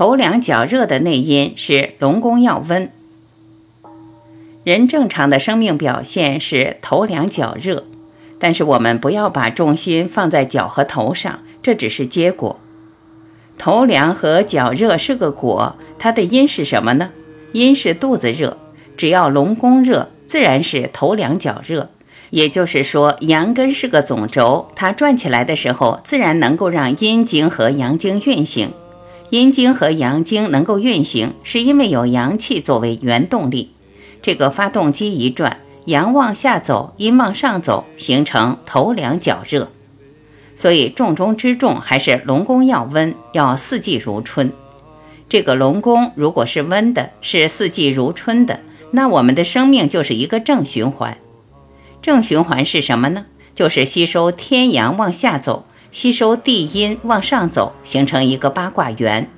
头凉脚热的内因是龙宫要温。人正常的生命表现是头凉脚热，但是我们不要把重心放在脚和头上，这只是结果。头凉和脚热是个果，它的因是什么呢？因是肚子热，只要龙宫热，自然是头凉脚热。也就是说，阳根是个总轴，它转起来的时候，自然能够让阴经和阳经运行。阴经和阳经能够运行，是因为有阳气作为原动力。这个发动机一转，阳往下走，阴往上走，形成头凉脚热。所以重中之重还是龙宫要温，要四季如春。这个龙宫如果是温的，是四季如春的，那我们的生命就是一个正循环。正循环是什么呢？就是吸收天阳往下走，吸收地阴往上走，形成一个八卦圆。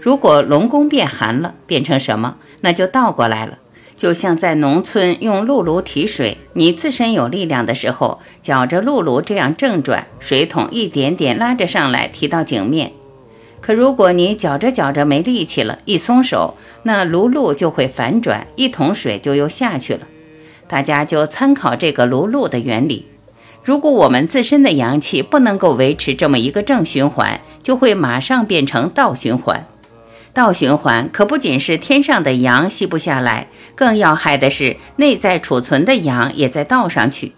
如果龙宫变寒了，变成什么？那就倒过来了。就像在农村用辘轳提水，你自身有力量的时候，搅着辘轳这样正转，水桶一点点拉着上来，提到井面。可如果你搅着搅着没力气了，一松手，那辘轳就会反转，一桶水就又下去了。大家就参考这个辘轳的原理。如果我们自身的阳气不能够维持这么一个正循环，就会马上变成倒循环。倒循环可不仅是天上的阳吸不下来，更要害的是内在储存的阳也在倒上去，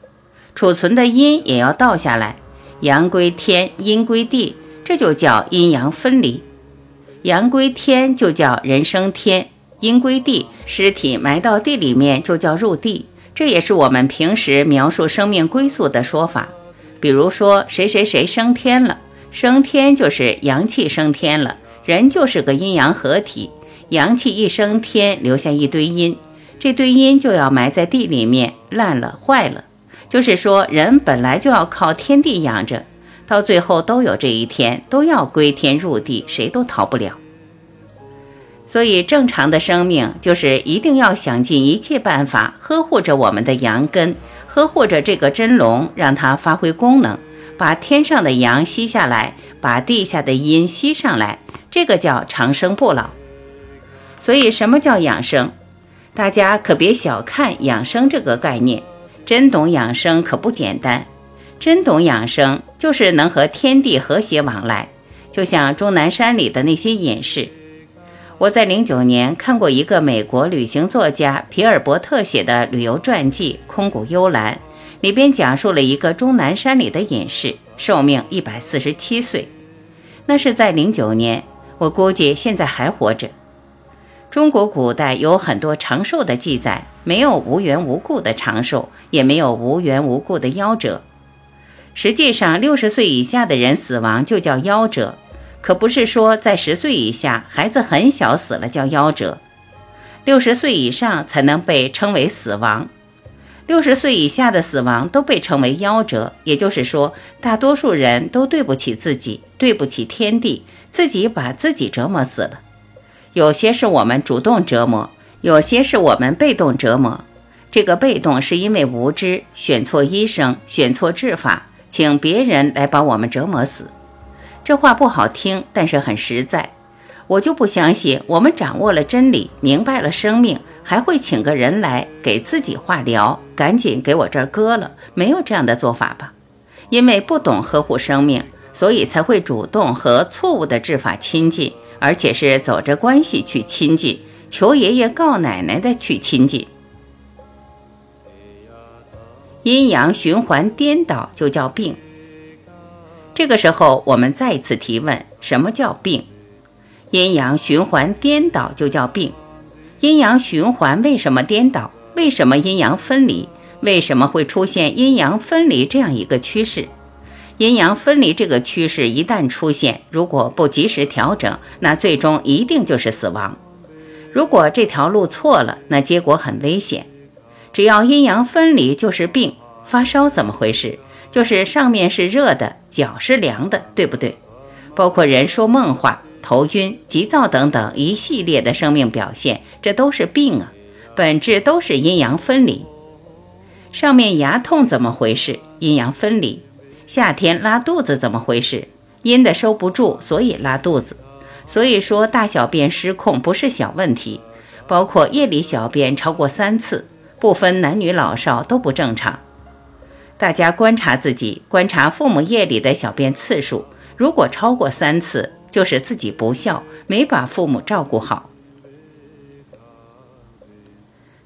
储存的阴也要倒下来。阳归天，阴归地，这就叫阴阳分离。阳归天就叫人生天，阴归地，尸体埋到地里面就叫入地。这也是我们平时描述生命归宿的说法，比如说谁谁谁升天了，升天就是阳气升天了，人就是个阴阳合体，阳气一升天，留下一堆阴，这堆阴就要埋在地里面，烂了坏了。就是说，人本来就要靠天地养着，到最后都有这一天，都要归天入地，谁都逃不了。所以，正常的生命就是一定要想尽一切办法呵护着我们的阳根，呵护着这个真龙，让它发挥功能，把天上的阳吸下来，把地下的阴吸上来，这个叫长生不老。所以，什么叫养生？大家可别小看养生这个概念，真懂养生可不简单。真懂养生，就是能和天地和谐往来，就像终南山里的那些隐士。我在零九年看过一个美国旅行作家皮尔伯特写的旅游传记《空谷幽兰》，里边讲述了一个终南山里的隐士，寿命一百四十七岁。那是在零九年，我估计现在还活着。中国古代有很多长寿的记载，没有无缘无故的长寿，也没有无缘无故的夭折。实际上，六十岁以下的人死亡就叫夭折。可不是说在十岁以下孩子很小死了叫夭折，六十岁以上才能被称为死亡，六十岁以下的死亡都被称为夭折。也就是说，大多数人都对不起自己，对不起天地，自己把自己折磨死了。有些是我们主动折磨，有些是我们被动折磨。这个被动是因为无知，选错医生，选错治法，请别人来把我们折磨死。这话不好听，但是很实在。我就不相信，我们掌握了真理，明白了生命，还会请个人来给自己化疗，赶紧给我这儿割了。没有这样的做法吧？因为不懂呵护生命，所以才会主动和错误的治法亲近，而且是走着关系去亲近，求爷爷告奶奶的去亲近。阴阳循环颠倒，就叫病。这个时候，我们再次提问：什么叫病？阴阳循环颠倒就叫病。阴阳循环为什么颠倒？为什么阴阳分离？为什么会出现阴阳分离这样一个趋势？阴阳分离这个趋势一旦出现，如果不及时调整，那最终一定就是死亡。如果这条路错了，那结果很危险。只要阴阳分离就是病。发烧怎么回事？就是上面是热的，脚是凉的，对不对？包括人说梦话、头晕、急躁等等一系列的生命表现，这都是病啊，本质都是阴阳分离。上面牙痛怎么回事？阴阳分离。夏天拉肚子怎么回事？阴的收不住，所以拉肚子。所以说大小便失控不是小问题，包括夜里小便超过三次，不分男女老少都不正常。大家观察自己，观察父母夜里的小便次数，如果超过三次，就是自己不孝，没把父母照顾好。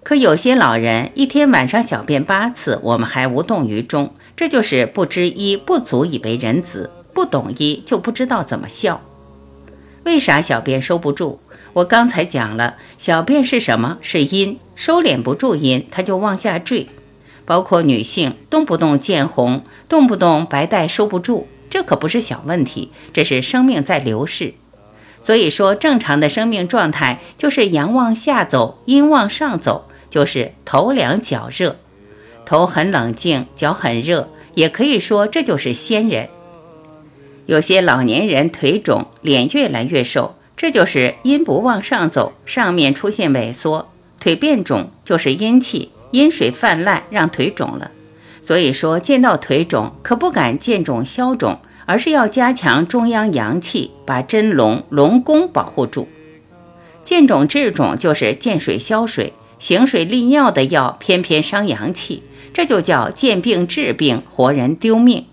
可有些老人一天晚上小便八次，我们还无动于衷，这就是不知医不足以为人子，不懂医就不知道怎么孝。为啥小便收不住？我刚才讲了，小便是什么？是阴，收敛不住阴，它就往下坠。包括女性，动不动见红，动不动白带收不住，这可不是小问题，这是生命在流逝。所以说，正常的生命状态就是阳往下走，阴往上走。就是头凉脚热，头很冷静，脚很热，也可以说这就是仙人。有些老年人腿肿，脸越来越瘦，这就是阴不往上走，上面出现萎缩，腿变肿，就是阴气阴水泛滥，让腿肿了。所以说见到腿肿，可不敢见肿消肿，而是要加强中央阳气，把真龙龙宫保护住。见肿治肿就是见水消水。行水利尿的药偏偏伤阳气，这就叫见病治病，活人丢命。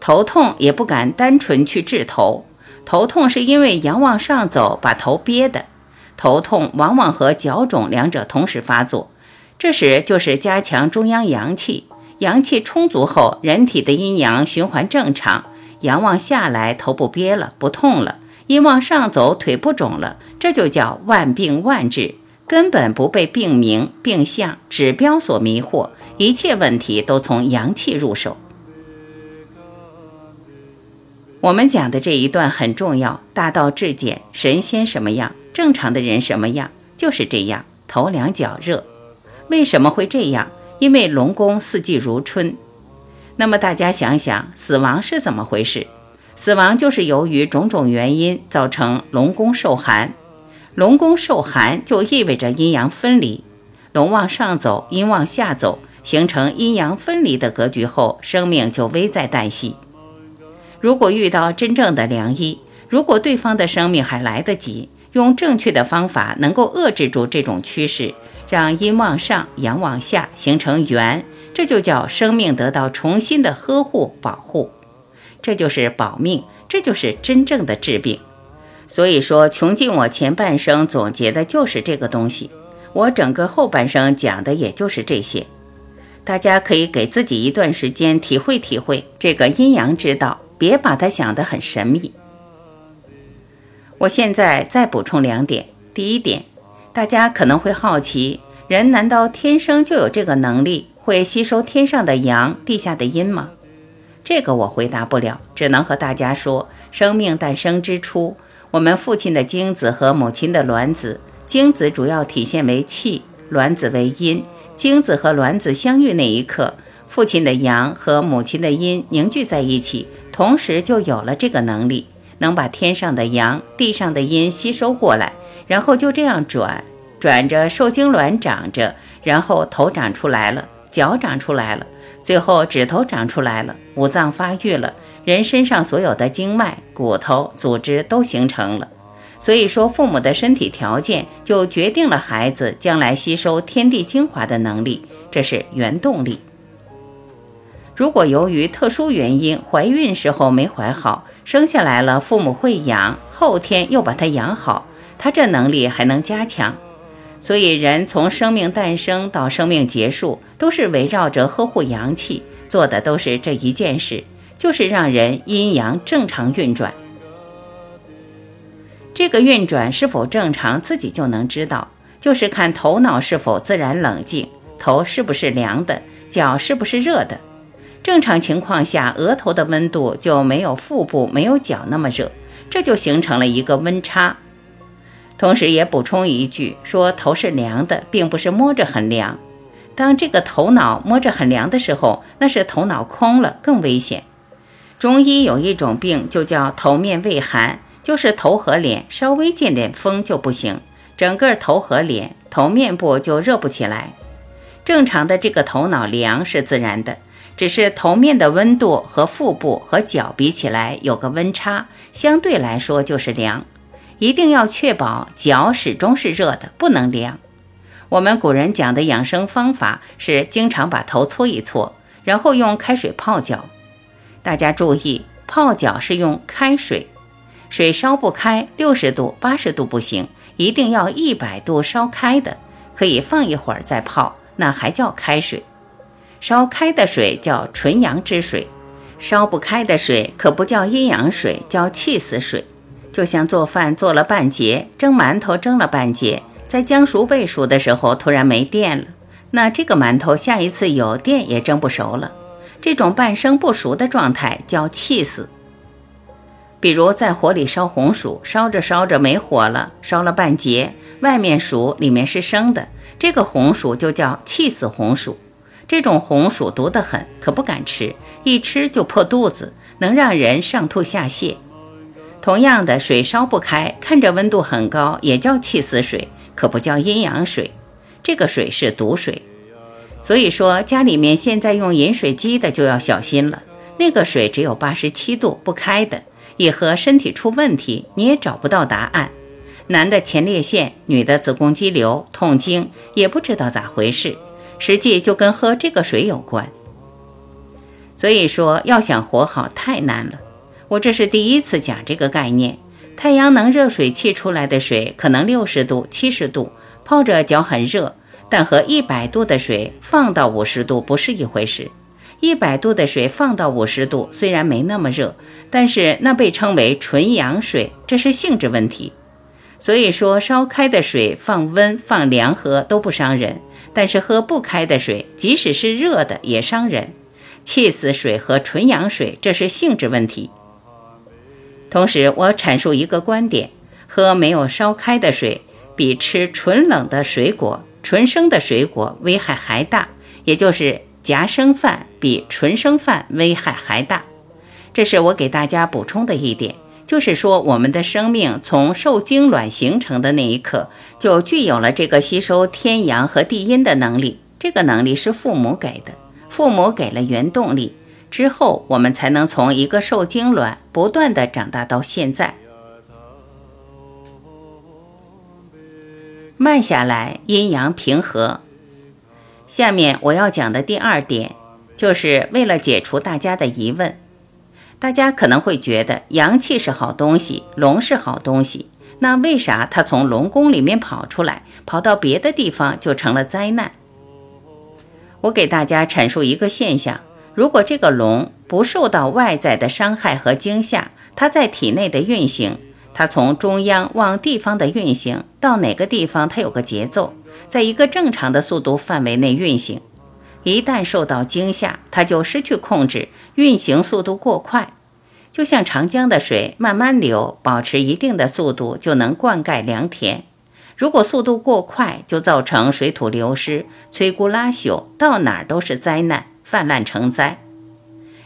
头痛也不敢单纯去治头，头痛是因为阳往上走，把头憋的。头痛往往和脚肿两者同时发作，这时就是加强中央阳气，阳气充足后，人体的阴阳循环正常，阳往下来，头不憋了，不痛了；阴往上走，腿不肿了，这就叫万病万治。根本不被病名、病象、指标所迷惑，一切问题都从阳气入手。我们讲的这一段很重要，大道至简，神仙什么样，正常的人什么样，就是这样，头凉脚热。为什么会这样？因为龙宫四季如春。那么大家想想，死亡是怎么回事？死亡就是由于种种原因造成龙宫受寒。龙宫受寒，就意味着阴阳分离，龙往上走，阴往下走，形成阴阳分离的格局后，生命就危在旦夕。如果遇到真正的良医，如果对方的生命还来得及，用正确的方法能够遏制住这种趋势，让阴往上，阳往下，形成圆，这就叫生命得到重新的呵护保护，这就是保命，这就是真正的治病。所以说，穷尽我前半生总结的就是这个东西，我整个后半生讲的也就是这些。大家可以给自己一段时间体会体会这个阴阳之道，别把它想得很神秘。我现在再补充两点。第一点，大家可能会好奇，人难道天生就有这个能力，会吸收天上的阳、地下的阴吗？这个我回答不了，只能和大家说，生命诞生之初。我们父亲的精子和母亲的卵子，精子主要体现为气，卵子为阴。精子和卵子相遇那一刻，父亲的阳和母亲的阴凝聚在一起，同时就有了这个能力，能把天上的阳、地上的阴吸收过来，然后就这样转，转着受精卵长着，然后头长出来了，脚长出来了，最后指头长出来了，五脏发育了。人身上所有的经脉、骨头、组织都形成了，所以说父母的身体条件就决定了孩子将来吸收天地精华的能力，这是原动力。如果由于特殊原因怀孕时候没怀好，生下来了父母会养，后天又把他养好，他这能力还能加强。所以人从生命诞生到生命结束，都是围绕着呵护阳气做的，都是这一件事。就是让人阴阳正常运转，这个运转是否正常，自己就能知道。就是看头脑是否自然冷静，头是不是凉的，脚是不是热的。正常情况下，额头的温度就没有腹部、没有脚那么热，这就形成了一个温差。同时也补充一句，说头是凉的，并不是摸着很凉。当这个头脑摸着很凉的时候，那是头脑空了，更危险。中医有一种病，就叫头面畏寒，就是头和脸稍微见点风就不行，整个头和脸、头面部就热不起来。正常的这个头脑凉是自然的，只是头面的温度和腹部和脚比起来有个温差，相对来说就是凉。一定要确保脚始终是热的，不能凉。我们古人讲的养生方法是经常把头搓一搓，然后用开水泡脚。大家注意，泡脚是用开水，水烧不开，六十度、八十度不行，一定要一百度烧开的，可以放一会儿再泡，那还叫开水。烧开的水叫纯阳之水，烧不开的水可不叫阴阳水，叫气死水。就像做饭做了半截，蒸馒头蒸了半截。在将熟未熟的时候，突然没电了，那这个馒头下一次有电也蒸不熟了。这种半生不熟的状态叫气死。比如在火里烧红薯，烧着烧着没火了，烧了半截，外面熟，里面是生的，这个红薯就叫气死红薯。这种红薯毒得很，可不敢吃，一吃就破肚子，能让人上吐下泻。同样的，水烧不开，看着温度很高，也叫气死水。可不叫阴阳水，这个水是毒水。所以说，家里面现在用饮水机的就要小心了。那个水只有八十七度，不开的，一喝身体出问题，你也找不到答案。男的前列腺，女的子宫肌瘤、痛经，也不知道咋回事，实际就跟喝这个水有关。所以说，要想活好太难了。我这是第一次讲这个概念。太阳能热水器出来的水可能六十度、七十度，泡着脚很热，但和一百度的水放到五十度不是一回事。一百度的水放到五十度，虽然没那么热，但是那被称为纯阳水，这是性质问题。所以说，烧开的水放温、放凉喝都不伤人，但是喝不开的水，即使是热的也伤人。气死水和纯阳水，这是性质问题。同时，我阐述一个观点：喝没有烧开的水，比吃纯冷的水果、纯生的水果危害还大。也就是夹生饭比纯生饭危害还大。这是我给大家补充的一点，就是说，我们的生命从受精卵形成的那一刻，就具有了这个吸收天阳和地阴的能力。这个能力是父母给的，父母给了原动力。之后，我们才能从一个受精卵不断的长大到现在。慢下来，阴阳平和。下面我要讲的第二点，就是为了解除大家的疑问。大家可能会觉得阳气是好东西，龙是好东西，那为啥它从龙宫里面跑出来，跑到别的地方就成了灾难？我给大家阐述一个现象。如果这个龙不受到外在的伤害和惊吓，它在体内的运行，它从中央往地方的运行，到哪个地方它有个节奏，在一个正常的速度范围内运行。一旦受到惊吓，它就失去控制，运行速度过快。就像长江的水慢慢流，保持一定的速度就能灌溉良田；如果速度过快，就造成水土流失、摧枯拉朽，到哪儿都是灾难。泛滥成灾，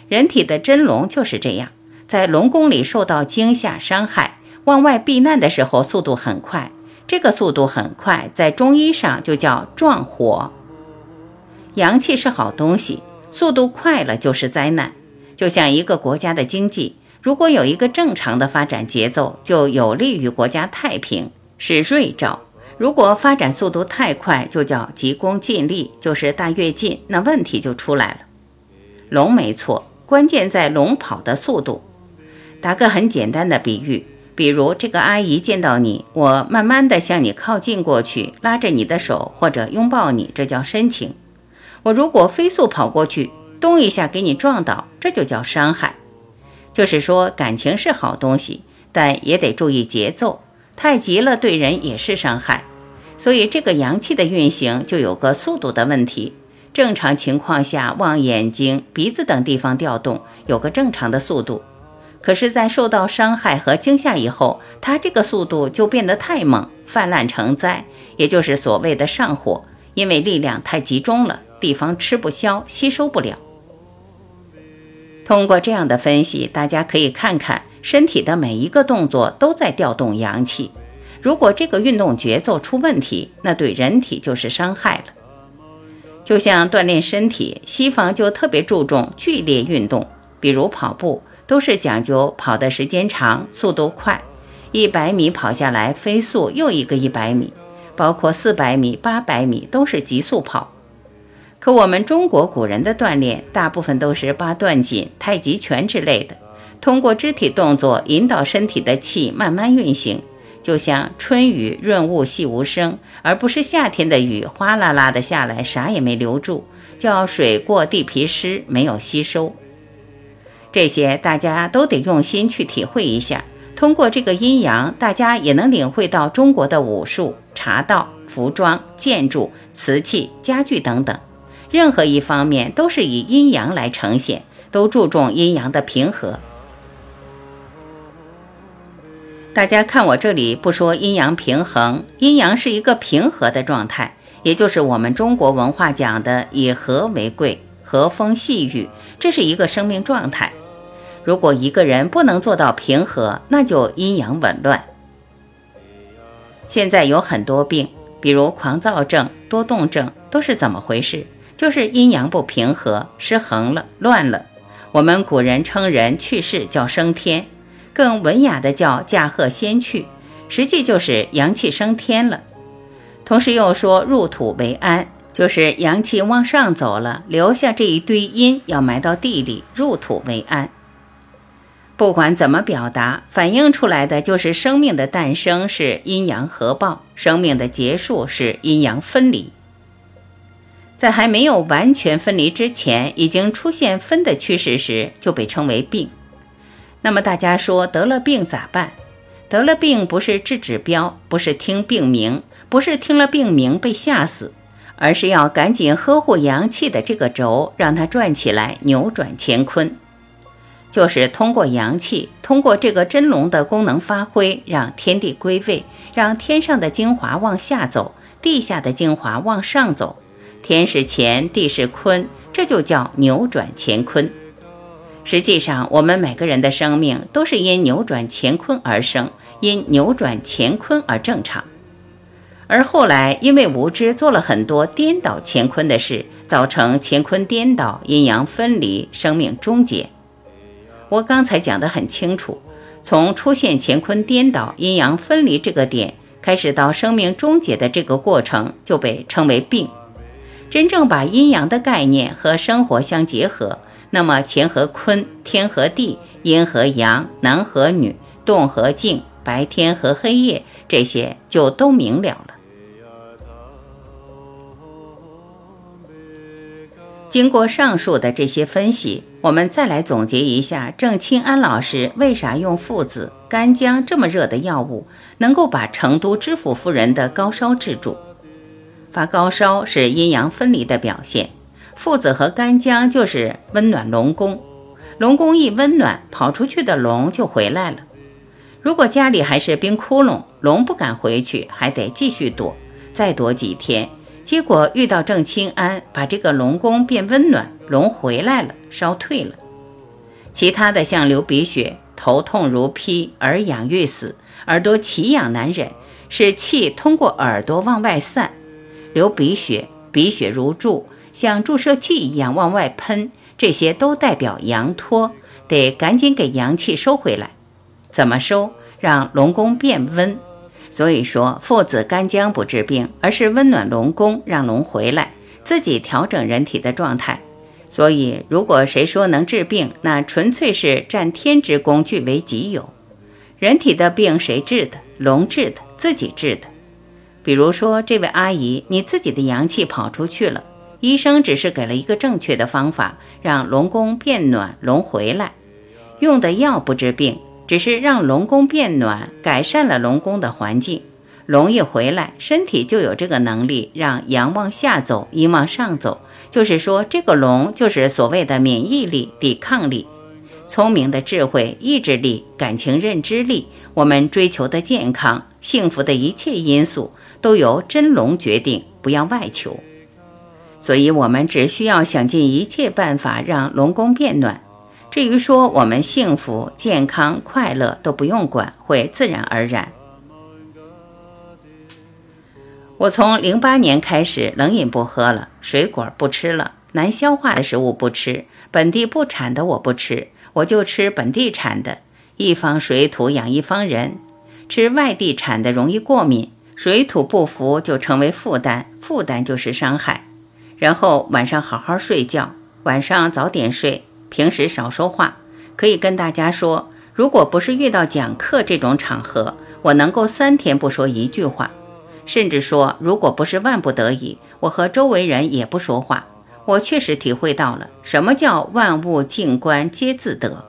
人体的真龙就是这样，在龙宫里受到惊吓伤害，往外避难的时候速度很快。这个速度很快，在中医上就叫壮火。阳气是好东西，速度快了就是灾难。就像一个国家的经济，如果有一个正常的发展节奏，就有利于国家太平，是瑞兆。如果发展速度太快，就叫急功近利，就是大跃进，那问题就出来了。龙没错，关键在龙跑的速度。打个很简单的比喻，比如这个阿姨见到你，我慢慢的向你靠近过去，拉着你的手或者拥抱你，这叫深情。我如果飞速跑过去，咚一下给你撞倒，这就叫伤害。就是说，感情是好东西，但也得注意节奏。太急了，对人也是伤害，所以这个阳气的运行就有个速度的问题。正常情况下，往眼睛、鼻子等地方调动，有个正常的速度。可是，在受到伤害和惊吓以后，它这个速度就变得太猛，泛滥成灾，也就是所谓的上火，因为力量太集中了，地方吃不消，吸收不了。通过这样的分析，大家可以看看。身体的每一个动作都在调动阳气，如果这个运动节奏出问题，那对人体就是伤害了。就像锻炼身体，西方就特别注重剧烈运动，比如跑步，都是讲究跑的时间长、速度快，一百米跑下来，飞速又一个一百米，包括四百米、八百米都是急速跑。可我们中国古人的锻炼，大部分都是八段锦、太极拳之类的，通过肢体动作引导身体的气慢慢运行，就像春雨润物细无声，而不是夏天的雨哗啦啦的下来，啥也没留住，叫水过地皮湿，没有吸收。这些大家都得用心去体会一下。通过这个阴阳，大家也能领会到中国的武术、茶道、服装、建筑、瓷器、家具等等。任何一方面都是以阴阳来呈现，都注重阴阳的平和。大家看我这里不说阴阳平衡，阴阳是一个平和的状态，也就是我们中国文化讲的以和为贵，和风细雨，这是一个生命状态。如果一个人不能做到平和，那就阴阳紊乱。现在有很多病，比如狂躁症、多动症，都是怎么回事？就是阴阳不平和，失衡了，乱了。我们古人称人去世叫升天，更文雅的叫驾鹤仙去，实际就是阳气升天了。同时又说入土为安，就是阳气往上走了，留下这一堆阴要埋到地里，入土为安。不管怎么表达，反映出来的就是生命的诞生是阴阳合抱，生命的结束是阴阳分离。在还没有完全分离之前，已经出现分的趋势时，就被称为病。那么大家说得了病咋办？得了病不是治指标，不是听病名，不是听了病名被吓死，而是要赶紧呵护阳气的这个轴，让它转起来，扭转乾坤。就是通过阳气，通过这个真龙的功能发挥，让天地归位，让天上的精华往下走，地下的精华往上走。天是乾，地是坤，这就叫扭转乾坤。实际上，我们每个人的生命都是因扭转乾坤而生，因扭转乾坤而正常。而后来因为无知，做了很多颠倒乾坤的事，造成乾坤颠倒，阴阳分离，生命终结。我刚才讲得很清楚，从出现乾坤颠倒、阴阳分离这个点开始，到生命终结的这个过程，就被称为病。真正把阴阳的概念和生活相结合，那么乾和坤、天和地、阴和阳、男和女、动和静、白天和黑夜，这些就都明了了。经过上述的这些分析，我们再来总结一下郑清安老师为啥用附子、干姜这么热的药物，能够把成都知府夫人的高烧治住。发高烧是阴阳分离的表现，父子和干姜就是温暖龙宫，龙宫一温暖，跑出去的龙就回来了。如果家里还是冰窟窿，龙不敢回去，还得继续躲，再躲几天。结果遇到郑清安，把这个龙宫变温暖，龙回来了，烧退了。其他的像流鼻血、头痛如劈、耳痒欲死、耳朵奇痒难忍，是气通过耳朵往外散。流鼻血，鼻血如注，像注射器一样往外喷，这些都代表阳脱，得赶紧给阳气收回来。怎么收？让龙宫变温。所以说，父子干姜不治病，而是温暖龙宫，让龙回来，自己调整人体的状态。所以，如果谁说能治病，那纯粹是占天之功，据为己有。人体的病谁治的？龙治的，自己治的。比如说，这位阿姨，你自己的阳气跑出去了，医生只是给了一个正确的方法，让龙宫变暖，龙回来。用的药不治病，只是让龙宫变暖，改善了龙宫的环境。龙一回来，身体就有这个能力，让阳往下走，阴往上走。就是说，这个龙就是所谓的免疫力、抵抗力、聪明的智慧、意志力、感情认知力，我们追求的健康、幸福的一切因素。都由真龙决定，不要外求。所以，我们只需要想尽一切办法让龙宫变暖。至于说我们幸福、健康、快乐都不用管，会自然而然。我从零八年开始，冷饮不喝了，水果不吃了，难消化的食物不吃，本地不产的我不吃，我就吃本地产的。一方水土养一方人。吃外地产的容易过敏，水土不服就成为负担，负担就是伤害。然后晚上好好睡觉，晚上早点睡，平时少说话。可以跟大家说，如果不是遇到讲课这种场合，我能够三天不说一句话，甚至说，如果不是万不得已，我和周围人也不说话。我确实体会到了什么叫万物静观皆自得。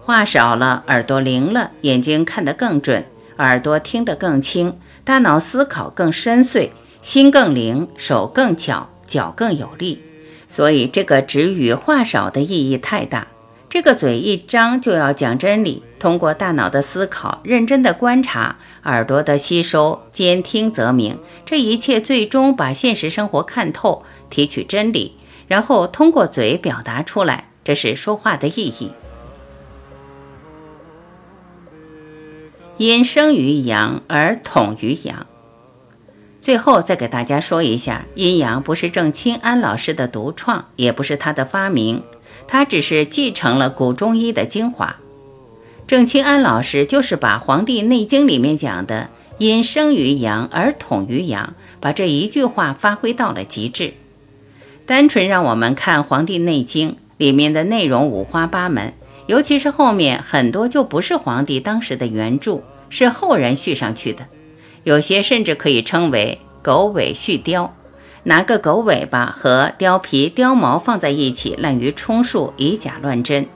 话少了，耳朵灵了，眼睛看得更准，耳朵听得更清，大脑思考更深邃，心更灵，手更巧，脚更有力。所以这个止语话少的意义太大。这个嘴一张就要讲真理，通过大脑的思考、认真的观察、耳朵的吸收、兼听则明，这一切最终把现实生活看透，提取真理，然后通过嘴表达出来，这是说话的意义。阴生于阳而统于阳。最后再给大家说一下，阴阳不是郑清安老师的独创，也不是他的发明，他只是继承了古中医的精华。郑清安老师就是把《黄帝内经》里面讲的“阴生于阳而统于阳”，把这一句话发挥到了极致。单纯让我们看《黄帝内经》里面的内容五花八门。尤其是后面很多就不是皇帝当时的原著，是后人续上去的，有些甚至可以称为狗尾续貂，拿个狗尾巴和貂皮、貂毛放在一起滥竽充数，以假乱真。《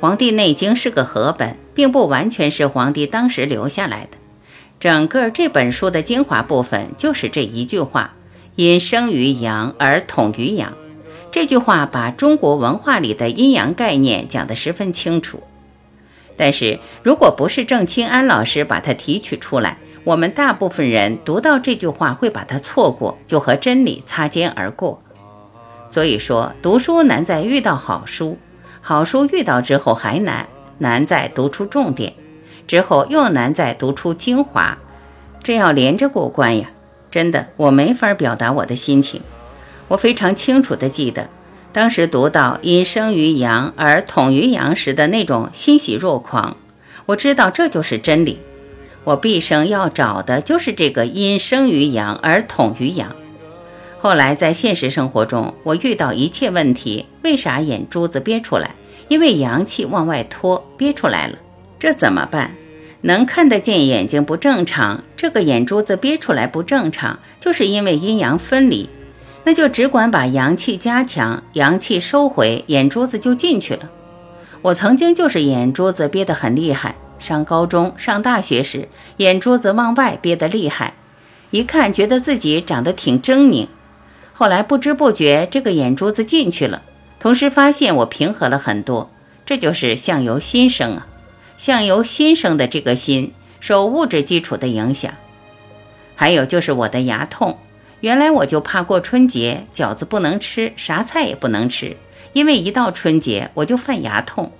黄帝内经》是个合本，并不完全是皇帝当时留下来的，整个这本书的精华部分就是这一句话：因生于阳而统于阳。这句话把中国文化里的阴阳概念讲得十分清楚，但是如果不是郑清安老师把它提取出来，我们大部分人读到这句话会把它错过，就和真理擦肩而过。所以说，读书难在遇到好书，好书遇到之后还难，难在读出重点，之后又难在读出精华，这要连着过关呀！真的，我没法表达我的心情。我非常清楚地记得，当时读到“因生于阳而统于阳”时的那种欣喜若狂。我知道这就是真理，我毕生要找的就是这个“因生于阳而统于阳”。后来在现实生活中，我遇到一切问题，为啥眼珠子憋出来？因为阳气往外拖，憋出来了。这怎么办？能看得见眼睛不正常，这个眼珠子憋出来不正常，就是因为阴阳分离。那就只管把阳气加强，阳气收回，眼珠子就进去了。我曾经就是眼珠子憋得很厉害，上高中、上大学时，眼珠子往外憋得厉害，一看觉得自己长得挺狰狞。后来不知不觉这个眼珠子进去了，同时发现我平和了很多。这就是相由心生啊，相由心生的这个心受物质基础的影响。还有就是我的牙痛。原来我就怕过春节，饺子不能吃，啥菜也不能吃，因为一到春节我就犯牙痛。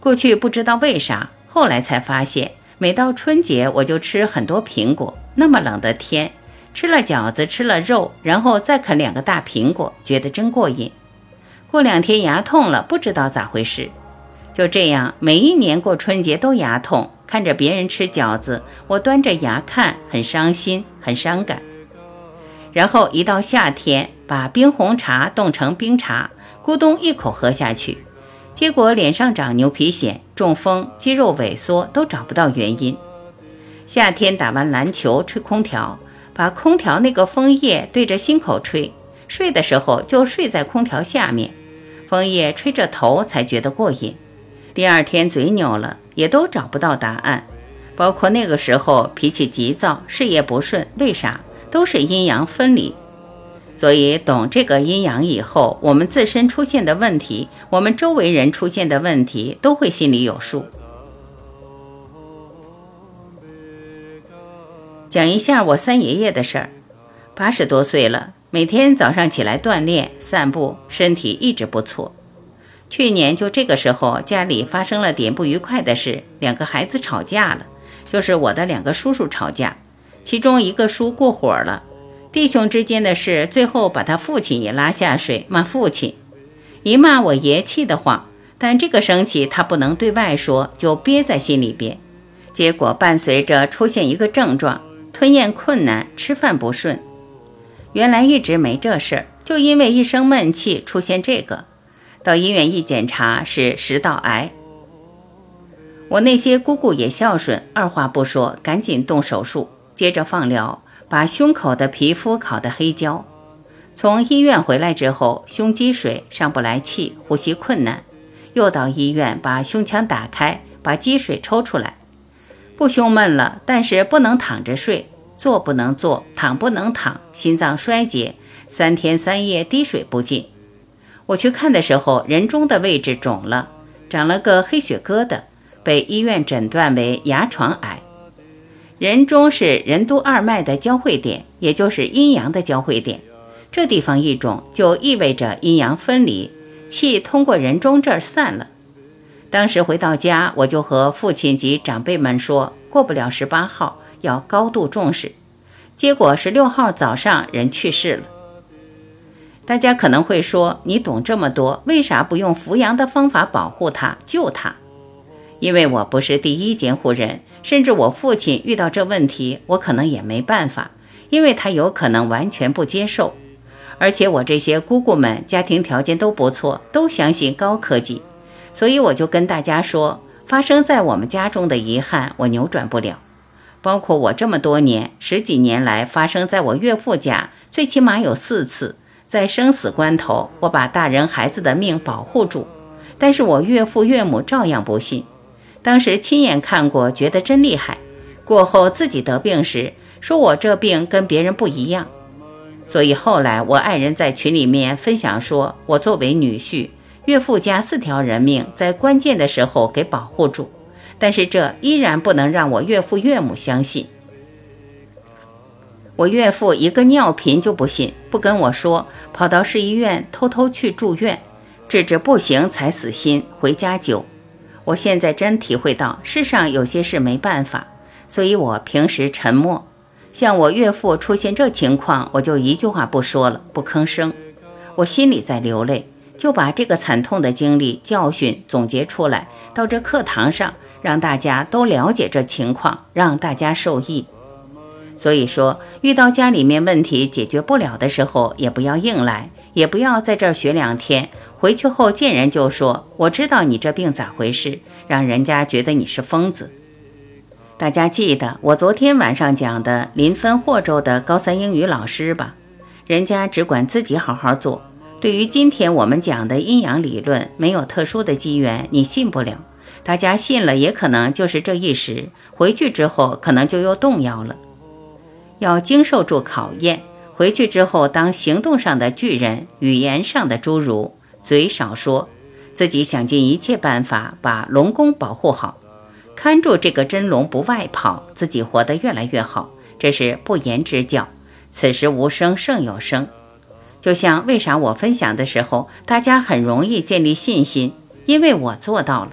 过去不知道为啥，后来才发现，每到春节我就吃很多苹果。那么冷的天，吃了饺子，吃了肉，然后再啃两个大苹果，觉得真过瘾。过两天牙痛了，不知道咋回事，就这样每一年过春节都牙痛，看着别人吃饺子，我端着牙看，很伤心，很伤感。然后一到夏天，把冰红茶冻成冰茶，咕咚一口喝下去，结果脸上长牛皮癣、中风、肌肉萎缩，都找不到原因。夏天打完篮球吹空调，把空调那个风叶对着心口吹，睡的时候就睡在空调下面，风叶吹着头才觉得过瘾。第二天嘴扭了，也都找不到答案，包括那个时候脾气急躁、事业不顺，为啥？都是阴阳分离，所以懂这个阴阳以后，我们自身出现的问题，我们周围人出现的问题，都会心里有数。讲一下我三爷爷的事儿，八十多岁了，每天早上起来锻炼、散步，身体一直不错。去年就这个时候，家里发生了点不愉快的事，两个孩子吵架了，就是我的两个叔叔吵架。其中一个叔过火了，弟兄之间的事，最后把他父亲也拉下水，骂父亲，一骂我爷气得慌，但这个生气他不能对外说，就憋在心里边。结果伴随着出现一个症状：吞咽困难，吃饭不顺。原来一直没这事儿，就因为一生闷气出现这个。到医院一检查是食道癌。我那些姑姑也孝顺，二话不说，赶紧动手术，接着放疗，把胸口的皮肤烤得黑焦。从医院回来之后，胸积水，上不来气，呼吸困难，又到医院把胸腔打开，把积水抽出来。不胸闷了，但是不能躺着睡，坐不能坐，躺不能躺，心脏衰竭，三天三夜滴水不进。我去看的时候，人中的位置肿了，长了个黑血疙瘩。被医院诊断为牙床癌，人中是任督二脉的交汇点，也就是阴阳的交汇点。这地方一肿，就意味着阴阳分离，气通过人中这儿散了。当时回到家，我就和父亲及长辈们说，过不了十八号要高度重视。结果十六号早上人去世了。大家可能会说，你懂这么多，为啥不用扶阳的方法保护他、救他？因为我不是第一监护人，甚至我父亲遇到这问题，我可能也没办法，因为他有可能完全不接受。而且我这些姑姑们家庭条件都不错，都相信高科技，所以我就跟大家说，发生在我们家中的遗憾，我扭转不了。包括我这么多年十几年来发生在我岳父家，最起码有四次，在生死关头，我把大人孩子的命保护住，但是我岳父岳母照样不信。当时亲眼看过，觉得真厉害。过后自己得病时，说我这病跟别人不一样。所以后来我爱人在群里面分享说，我作为女婿，岳父家四条人命在关键的时候给保护住。但是这依然不能让我岳父岳母相信。我岳父一个尿频就不信，不跟我说，跑到市医院偷偷去住院，治治不行才死心回家灸。我现在真体会到，世上有些事没办法，所以我平时沉默。像我岳父出现这情况，我就一句话不说了，不吭声。我心里在流泪，就把这个惨痛的经历教训总结出来，到这课堂上让大家都了解这情况，让大家受益。所以说，遇到家里面问题解决不了的时候，也不要硬来，也不要在这儿学两天。回去后见人就说：“我知道你这病咋回事，让人家觉得你是疯子。”大家记得我昨天晚上讲的临汾霍州的高三英语老师吧？人家只管自己好好做。对于今天我们讲的阴阳理论，没有特殊的机缘，你信不了。大家信了，也可能就是这一时，回去之后可能就又动摇了。要经受住考验，回去之后当行动上的巨人，语言上的侏儒。嘴少说，自己想尽一切办法把龙宫保护好，看住这个真龙不外跑，自己活得越来越好。这是不言之教。此时无声胜有声，就像为啥我分享的时候，大家很容易建立信心，因为我做到了。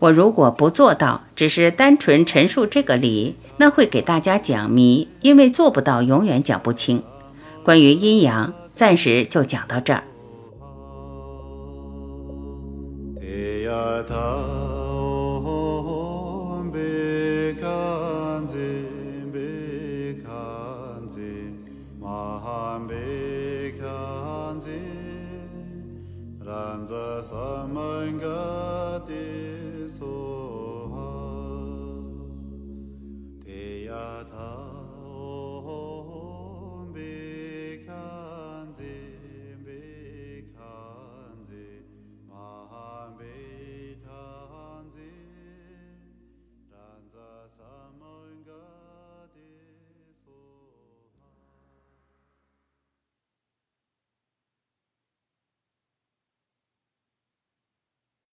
我如果不做到，只是单纯陈述这个理，那会给大家讲谜，因为做不到，永远讲不清。关于阴阳，暂时就讲到这儿。他。